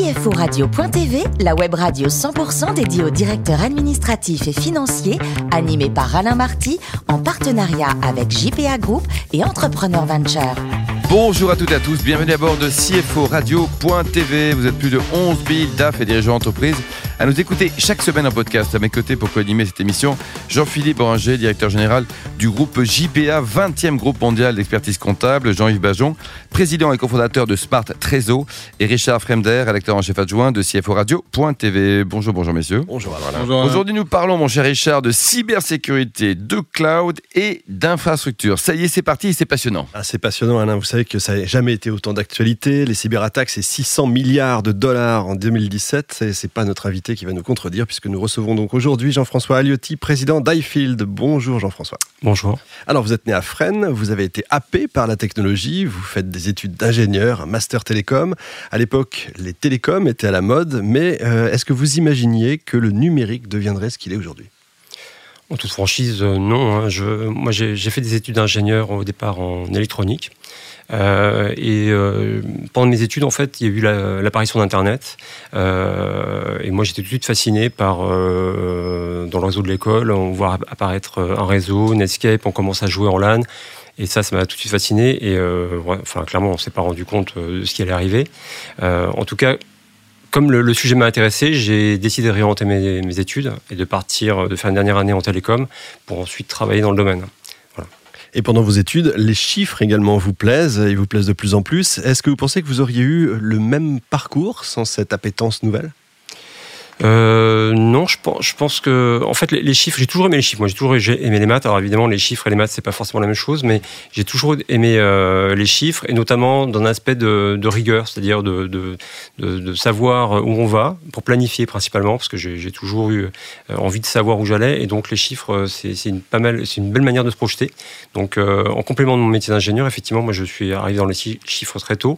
CFORadio.tv, la web radio 100% dédiée aux directeurs administratifs et financiers, animée par Alain Marty, en partenariat avec JPA Group et Entrepreneur Venture. Bonjour à toutes et à tous, bienvenue à bord de CFO Radio.tv. Vous êtes plus de 11 000 DAF et dirigeants d'entreprise à nous écouter chaque semaine en podcast. À mes côtés pour co-animer cette émission, Jean-Philippe Oranger, directeur général du groupe JPA, 20e groupe mondial d'expertise comptable, Jean-Yves Bajon, président et cofondateur de Smart Trésor, et Richard Fremder, rédacteur en chef adjoint de CFO Radio.tv. Bonjour, bonjour messieurs. Bonjour Alain. Aujourd'hui, nous parlons, mon cher Richard, de cybersécurité, de cloud et d'infrastructure. Ça y est, c'est parti, c'est passionnant. Ah, c'est passionnant, Alain. Vous savez que ça n'a jamais été autant d'actualité. Les cyberattaques, c'est 600 milliards de dollars en 2017. C'est pas notre invité qui va nous contredire, puisque nous recevons donc aujourd'hui Jean-François Aliotti, président d'iField. Bonjour Jean-François. Bonjour. Alors, vous êtes né à Fresnes, vous avez été happé par la technologie, vous faites des études d'ingénieur, un master télécom. À l'époque, les télécoms étaient à la mode, mais euh, est-ce que vous imaginiez que le numérique deviendrait ce qu'il est aujourd'hui? En toute franchise, euh, non. Hein. Je, moi, j'ai fait des études d'ingénieur au départ en électronique. Euh, et euh, pendant mes études, en fait, il y a eu l'apparition d'Internet. Euh, et moi, j'étais tout de suite fasciné par, dans le réseau de l'école, on voit apparaître un réseau, Netscape, on commence à jouer en LAN. Et ça, ça m'a tout de suite fasciné. Et enfin, clairement, on ne s'est pas rendu compte de ce qui allait arriver. en tout cas, comme le, sujet m'a intéressé, j'ai décidé de réorienter mes, mes, études et de partir, de faire une dernière année en télécom pour ensuite travailler dans le domaine. Et pendant vos études, les chiffres également vous plaisent, ils vous plaisent de plus en plus. Est-ce que vous pensez que vous auriez eu le même parcours sans cette appétence nouvelle? Euh, non, je pense, que, en fait, les, chiffres, j'ai toujours aimé les chiffres. Moi, j'ai toujours aimé les maths. Alors, évidemment, les chiffres et les maths, c'est pas forcément la même chose, mais j'ai toujours aimé euh, les chiffres et notamment dans un aspect de, rigueur, c'est-à-dire de, savoir où on va pour planifier principalement, parce que j'ai toujours eu euh, envie de savoir où j'allais et donc les chiffres, c'est une pas mal, c'est une belle manière de se projeter. Donc, en complément de mon métier d'ingénieur, effectivement, moi, je suis arrivé dans les chiffres très tôt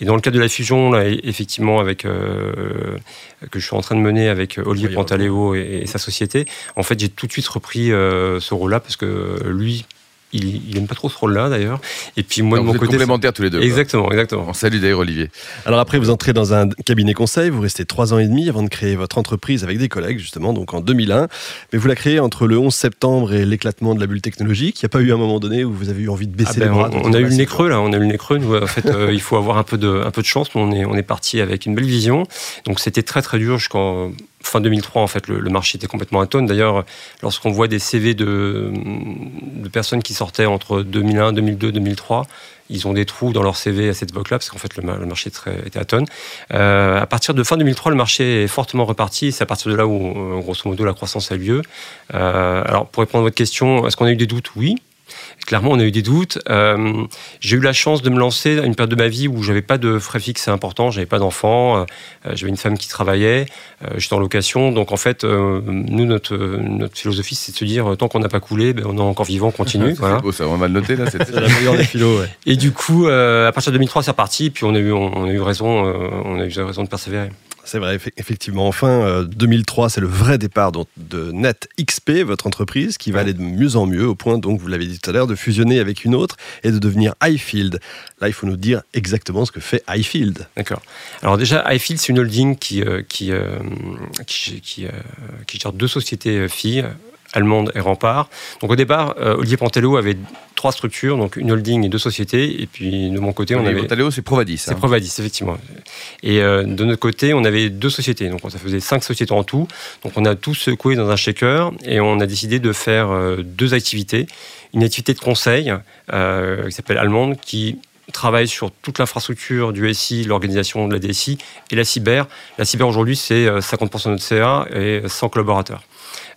et dans le cadre de la fusion, là, effectivement, avec que je suis en train de mener avec euh, Olivier Pantaléo et, sa société, en fait, j'ai tout de suite repris euh, ce rôle-là parce que lui, il, il aime pas trop ce rôle-là d'ailleurs. Et puis moi de mon côté, complémentaires tous les deux. Exactement, exactement. On salue d'ailleurs Olivier. Alors après, vous entrez dans un cabinet conseil, vous restez trois ans et demi avant de créer votre entreprise avec des collègues justement, donc en 2001. Mais vous la créez entre le 11 septembre et l'éclatement de la bulle technologique. Il n'y a pas eu un moment donné où vous avez eu envie de baisser ah ben, les bras. On, a eu le nez creux là, on a eu le nez creux. en fait, euh, il faut avoir un peu de, un peu de chance. On est, on est parti avec une belle vision. Donc c'était très très dur jusqu'en fin 2003, en fait, le, marché était complètement atone. D'ailleurs, lorsqu'on voit des CV de, personnes qui sortaient entre 2001, 2002, 2003, ils ont des trous dans leur CV à cette époque-là, parce qu'en fait, le, marché était atone. Euh, à partir de fin 2003, le marché est fortement reparti. C'est à partir de là où, euh, grosso modo, la croissance a lieu. Euh, alors, pour répondre à votre question, est-ce qu'on a eu des doutes? Oui. Clairement, on a eu des doutes. Euh, j'ai eu la chance de me lancer à une période de ma vie où j'avais pas de frais fixes importants, j'avais pas d'enfants, euh, j'avais une femme qui travaillait, euh, j'étais en location. Donc en fait, nous, notre, notre philosophie, c'est de se dire tant qu'on n'a pas coulé, ben, on est encore vivant, on continue. voilà. beau, ça, on va le noter là. C'est la meilleure des philos. Et du coup, à partir de 2003, c'est reparti. Puis on a eu, on, a eu raison, on a eu raison de persévérer. C'est vrai, effectivement. Enfin, 2003, euh, c'est le vrai départ de NetXP, votre entreprise, qui va aller de mieux en mieux, au point, donc, vous l'avez dit tout à l'heure, de fusionner avec une autre et de devenir iField. Là, il faut nous dire exactement ce que fait iField. D'accord. Alors déjà, iField, c'est une holding qui, euh, qui, euh, qui, qui, qui, gère deux sociétés filles, allemande et Rempart. Donc au départ, euh, Olivier Pantello avait trois structures, donc une holding et deux sociétés. Et puis de mon côté, on avait. Pantello, c'est Provadis. C'est hein. Provadis, effectivement. Et euh, de notre côté, on avait deux sociétés. Donc ça faisait cinq sociétés en tout. Donc on a tout secoué dans un shaker et on a décidé de faire euh, deux activités. Une activité de conseil qui s'appelle Allemande, qui travaille sur toute l'infrastructure du SI, l'organisation de la DSI et la cyber. La cyber aujourd'hui, c'est 50% de notre CA et 100 collaborateurs.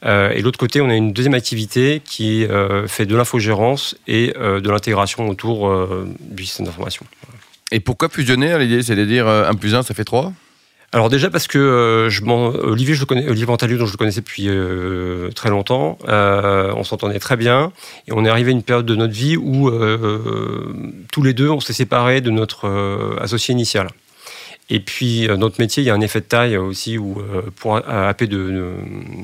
Euh, et de l'autre côté, on a une deuxième activité qui euh, fait de l'infogérance et euh, de l'intégration autour du système d'information. Et pourquoi fusionner L'idée, c'est de dire 1 plus 1, ça fait 3 alors déjà parce que je Olivier, je le connais, Olivier dont je connaissais depuis très longtemps, on s'entendait très bien et on est arrivé à une période de notre vie où tous les deux on s'est séparés de notre associé initial. Et puis, euh, notre métier, il y a un effet de taille aussi où, euh, pour happer de,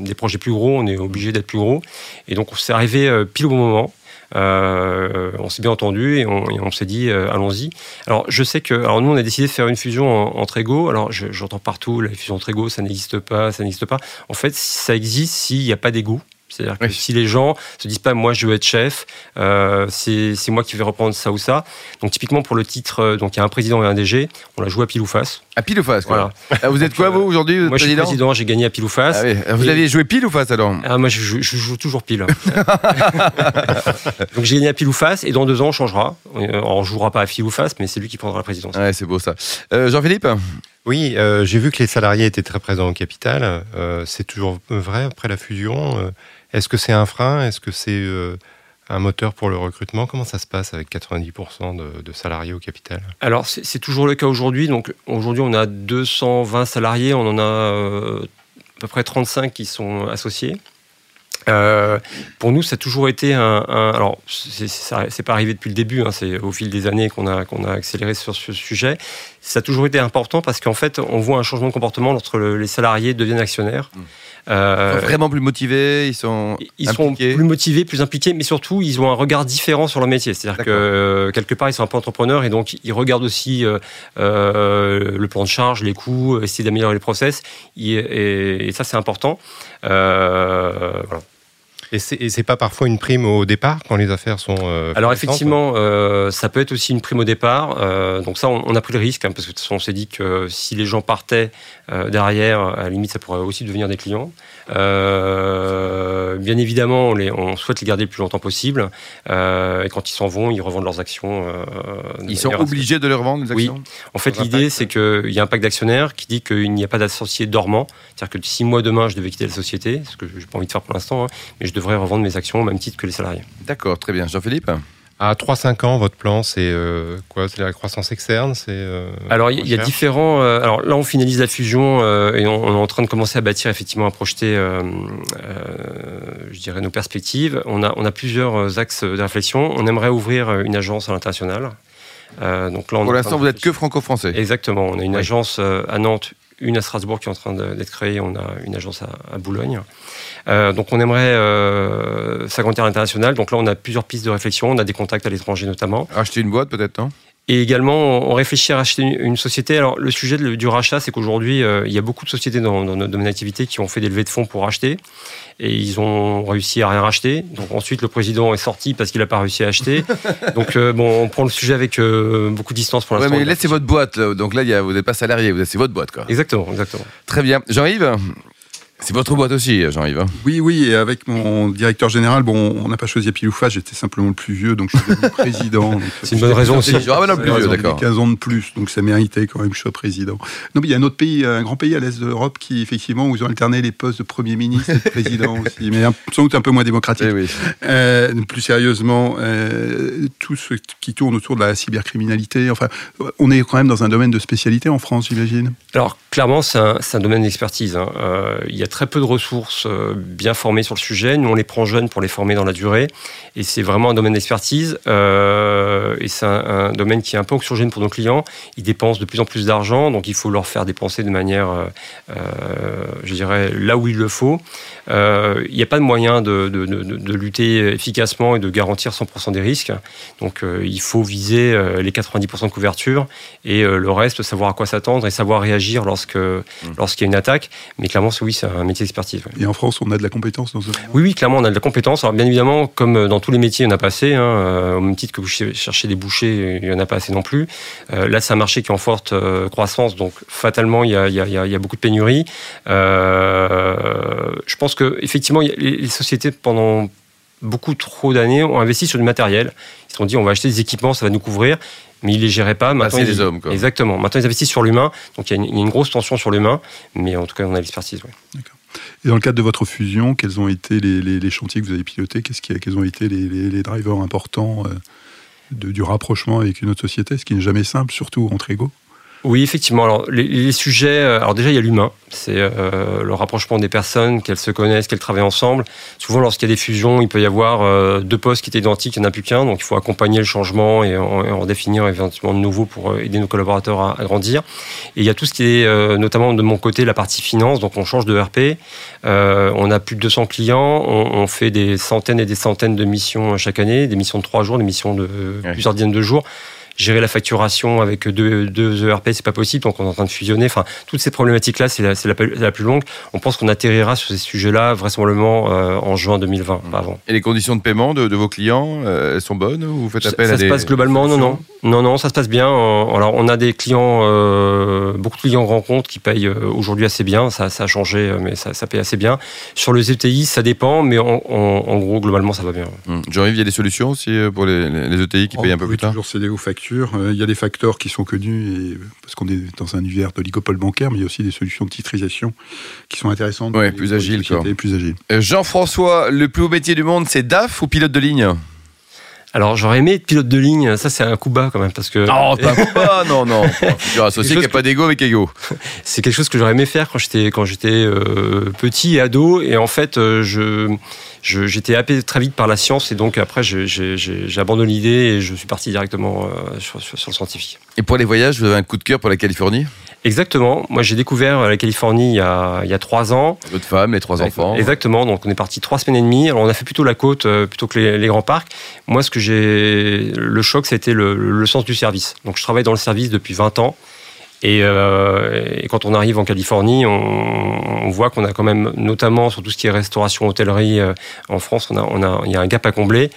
des projets plus gros, on est obligé d'être plus gros. Et donc, on s'est arrivé euh, pile au bon moment. On s'est bien entendu et on, s'est dit allons-y. Alors je sais que, alors nous on a décidé de faire une fusion entre égaux. Alors j'entends partout la fusion entre égaux, ça n'existe pas, ça n'existe pas. En fait, ça existe s'il n'y a pas d'égaux. C'est-à-dire que si les gens se disent pas moi je veux être chef, euh, c'est moi qui vais reprendre ça ou ça. Donc typiquement pour le titre, euh, donc il y a un président et un DG, on l'a joué à pile ou face. À pile ou face. Voilà. Ah, vous êtes quoi vous aujourd'hui Moi je suis président, j'ai gagné à pile ou face. Ah vous aviez joué pile ou face alors ah, Moi je, joue toujours pile. donc j'ai gagné à pile ou face et dans deux ans on changera. On jouera pas à pile ou face, mais c'est lui qui prendra la présidence. Ouais, c'est beau ça. Euh, Jean-Philippe oui, j'ai vu que les salariés étaient très présents au capital. c'est toujours vrai après la fusion. Est-ce que c'est un frein? Est-ce que c'est euh, un moteur pour le recrutement Comment ça se passe avec 90% de, salariés au capital? Alors, c'est toujours le cas aujourd'hui. Donc, aujourd'hui, on a 220 salariés. On en a euh, à peu près 35 qui sont associés. Euh, pour nous, ça a toujours été un. alors, c'est pas arrivé depuis le début, hein, c'est au fil des années qu'on a, qu'on a accéléré sur ce sujet. Ça a toujours été important parce qu'en fait, on voit un changement de comportement lorsque les salariés deviennent actionnaires. Mmh. Euh, ils sont vraiment plus motivés, ils sont ils sont plus motivés, plus impliqués, mais surtout ils ont un regard différent sur leur métier. C'est-à-dire que euh, quelque part ils sont un peu entrepreneurs et donc ils regardent aussi euh, le plan de charge, les coûts, essayer d'améliorer les process. Et, ça c'est important. voilà. Et c'est pas parfois une prime au départ quand les affaires sont. Euh, Alors effectivement, euh, ça peut être aussi une prime au départ. Euh, donc ça, on, a pris le risque hein, parce que de toute façon, on s'est dit que si les gens partaient derrière, à la limite, ça pourrait aussi devenir des clients. bien évidemment, on, les, on, souhaite les garder le plus longtemps possible. et quand ils s'en vont, ils revendent leurs actions. ils sont obligés de les revendre les actions. Oui. En fait, l'idée, c'est qu'il y a un pacte d'actionnaires qui dit qu'il n'y a pas d'associé dormant. C'est-à-dire que si moi demain je devais quitter la société, ce que je n'ai pas envie de faire pour l'instant, hein, mais je devrais revendre mes actions au même titre que les salariés. D'accord, très bien. Jean-Philippe? À 3-5 ans, votre plan, c'est euh, quoi? C'est la croissance externe C'est euh, Alors, il y, a différents. Euh, alors là, on finalise la fusion et on, est en train de commencer à bâtir, effectivement, à projeter, je dirais, nos perspectives. On a, on a plusieurs axes de réflexion. On aimerait ouvrir une agence à l'international. donc là, Pour l'instant, vous n'êtes que franco-français. Exactement. On a une agence à Nantes, une à Strasbourg qui est en train d'être créée. On a une agence à Boulogne. Euh, donc on aimerait euh, s'agrandir à l'international. Donc là, on a plusieurs pistes de réflexion. On a des contacts à l'étranger notamment. Acheter une boîte peut-être, non et également, on réfléchit à racheter une société. Alors, le sujet du rachat, c'est qu'aujourd'hui, euh, il y a beaucoup de sociétés dans, notre domaine d'activité qui ont fait des levées de fonds pour racheter. Et ils ont réussi à rien racheter. Donc, ensuite, le président est sorti parce qu'il n'a pas réussi à acheter. Donc, bon, on prend le sujet avec beaucoup de distance pour l'instant. Ouais, mais là, c'est votre boîte. Donc là, vous n'êtes pas salarié, c'est votre boîte. Quoi. Exactement, exactement. Très bien. Jean-Yves? C'est votre boîte aussi, Jean-Yves. Hein? Oui, oui, et avec mon directeur général, bon, on n'a pas choisi à pile ou face, j'étais simplement le plus vieux, donc je suis devenu président. C'est une bonne raison aussi. Ah, le plus vieux, d'accord. 15 ans de plus, donc ça méritait quand même que je sois président. Non, mais il y a un autre pays, un grand pays à l'est de l'Europe qui, effectivement, où ils ont alterné les postes de Premier ministre et de président aussi, mais sans doute un peu moins démocratique. Oui. euh, plus sérieusement, euh, tout ce qui tourne autour de la cybercriminalité, enfin, on est quand même dans un domaine de spécialité en France, j'imagine. Alors, clairement, c'est un, un, domaine d'expertise. Hein. Euh, il y a très peu de ressources euh, bien formées sur le sujet. Nous, on les prend jeunes pour les former dans la durée. Et c'est vraiment un domaine d'expertise. Euh, et c'est un, domaine qui est un peu oxygène pour nos clients. Ils dépensent de plus en plus d'argent, donc il faut leur faire dépenser de manière, euh, je dirais, là où il le faut. Il n'y a pas de moyen de, de, lutter efficacement et de garantir 100% des risques. Donc il faut viser les 90% de couverture et le reste, savoir à quoi s'attendre et savoir réagir lorsque, mmh. lorsqu'il y a une attaque. Mais clairement, oui, c'est un métier d'expertise. Et en France, on a de la compétence dans ce Oui, oui, clairement, on a de la compétence. Alors, bien évidemment, comme dans tous les métiers, il n'y en a pas assez. Hein, euh, au même titre que vous cherchez des bouchers, il n'y en a pas assez non plus. Euh, là, c'est un marché qui est en forte euh, croissance, donc fatalement, il y a, beaucoup de pénuries. je pense que effectivement, les, sociétés, pendant beaucoup trop d'années, ont investi sur du matériel. Ils se sont dit, on va acheter des équipements, ça va nous couvrir mais ils les géraient pas. Maintenant, des hommes. Quoi. Exactement. Maintenant, ils investissent sur l'humain. Donc, il y, a une, grosse tension sur l'humain. Mais en tout cas, on a l'expertise. Ouais. D'accord. Et dans le cadre de votre fusion, quels ont été les, chantiers que vous avez pilotés? Qu'est-ce qui, Quels ont été les, drivers importants euh, de, du rapprochement avec une autre société? Ce qui n'est jamais simple, surtout entre égaux. Oui, effectivement. Alors, les, sujets, euh, alors déjà, il y a l'humain. C'est euh, le rapprochement des personnes, qu'elles se connaissent, qu'elles travaillent ensemble. Souvent, lorsqu'il y a des fusions, il peut y avoir euh, deux postes qui étaient identiques, il n'y en a plus qu'un. Donc, il faut accompagner le changement et en, définir éventuellement de nouveaux pour aider nos collaborateurs à, grandir. Et il y a tout ce qui est, notamment de mon côté, la partie finance. Donc, on change de RP. on a plus de 200 clients. On, fait des centaines et des centaines de missions chaque année, des missions de trois jours, des missions de plusieurs dizaines de jours gérer la facturation avec deux, deux ERP, c'est pas possible, donc on est en train de fusionner. Enfin, toutes ces problématiques-là, c'est la, la, plus longue. On pense qu'on atterrira sur ces sujets-là vraisemblablement euh, en juin 2020, pas avant. Et les conditions de paiement de, vos clients, euh, elles sont bonnes ou vous faites appel ça, à ça se passe globalement, non, non. Non, non, ça se passe bien. Alors, on a des clients, euh, beaucoup de clients comptes qui payent aujourd'hui assez bien. Ça, ça a changé, mais ça, ça, paye assez bien. Sur le ETI, ça dépend, mais en, gros, globalement, ça va bien. Hum. Jean-Yves, il y a des solutions aussi pour les, les ETI qui payent un peu plus tard toujours céder aux factures euh, il y a des facteurs qui sont connus, et, parce qu'on est dans un univers d'oligopole bancaire, mais il y a aussi des solutions de titrisation qui sont intéressantes. Oui, plus agiles. Plus. Euh, Jean-François, le plus haut métier du monde, c'est DAF ou pilote de ligne? Alors j'aurais aimé être pilote de ligne, ça c'est un coup bas quand même parce que. Non, pas un coup bas, non, non. Futur associé qui n'a pas d'ego avec ego. C'est quelque chose que j'aurais aimé faire quand j'étais quand j'étais euh, petit et ado et en fait je j'étais happé très vite par la science et donc après j'ai abandonné l'idée et je suis parti directement euh, sur, le scientifique. Et pour les voyages, vous avez un coup de cœur pour la Californie? Exactement. Moi, j'ai découvert la Californie il y a, il y a trois ans. Votre femme, les trois enfants. Exactement. Donc, on est parti trois semaines et demie. Alors, on a fait plutôt la côte euh, plutôt que les, grands parcs. Moi, ce que j'ai, le choc, c'était le, le, sens du service. Donc, je travaille dans le service depuis 20 ans. Euh, et, quand on arrive en Californie, on, voit qu'on a quand même, notamment sur tout ce qui est restauration, hôtellerie euh, en France, on a, on a, il y a un gap à combler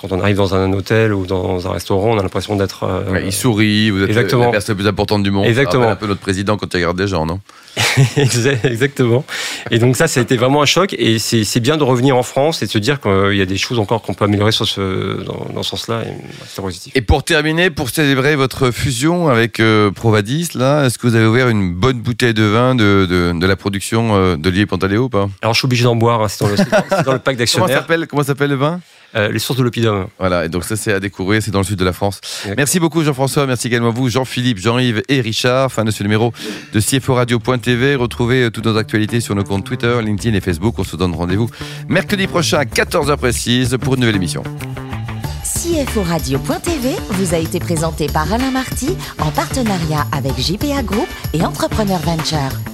quand on arrive dans un hôtel ou dans un restaurant, on a l'impression d'être. Euh, il sourit, vous êtes Exactement. la personne la plus importante du monde. Exactement. un peu notre président quand il regarde des gens, non? Exactement. Et donc ça, ça a été vraiment un choc. Et c'est bien de revenir en France et de se dire qu'il y a des choses encore qu'on peut améliorer sur ce, dans, ce sens-là. C'est positif. Et pour terminer, pour célébrer votre fusion avec euh, Provadis, là, est-ce que vous avez ouvert une bonne bouteille de vin de, de, de la production euh, de Lié Pantaléo ou pas? Alors je suis obligé d'en boire. Hein, c'est dans, dans, le pack d'actionnaires. Comment s'appelle le vin? Les sources de l'Opidum. Voilà, et donc ça c'est à découvrir, c'est dans le sud de la France. Merci beaucoup Jean-François, merci également à vous, Jean-Philippe, Jean-Yves et Richard. Fin de ce numéro de CFO Radio.tv. Retrouvez euh, toutes nos actualités sur nos comptes Twitter, LinkedIn et Facebook. On se donne rendez-vous mercredi prochain à 14h précise pour une nouvelle émission. CFO Radio.tv vous a été présenté par Alain Marty en partenariat avec JPA Group et Entrepreneur Venture.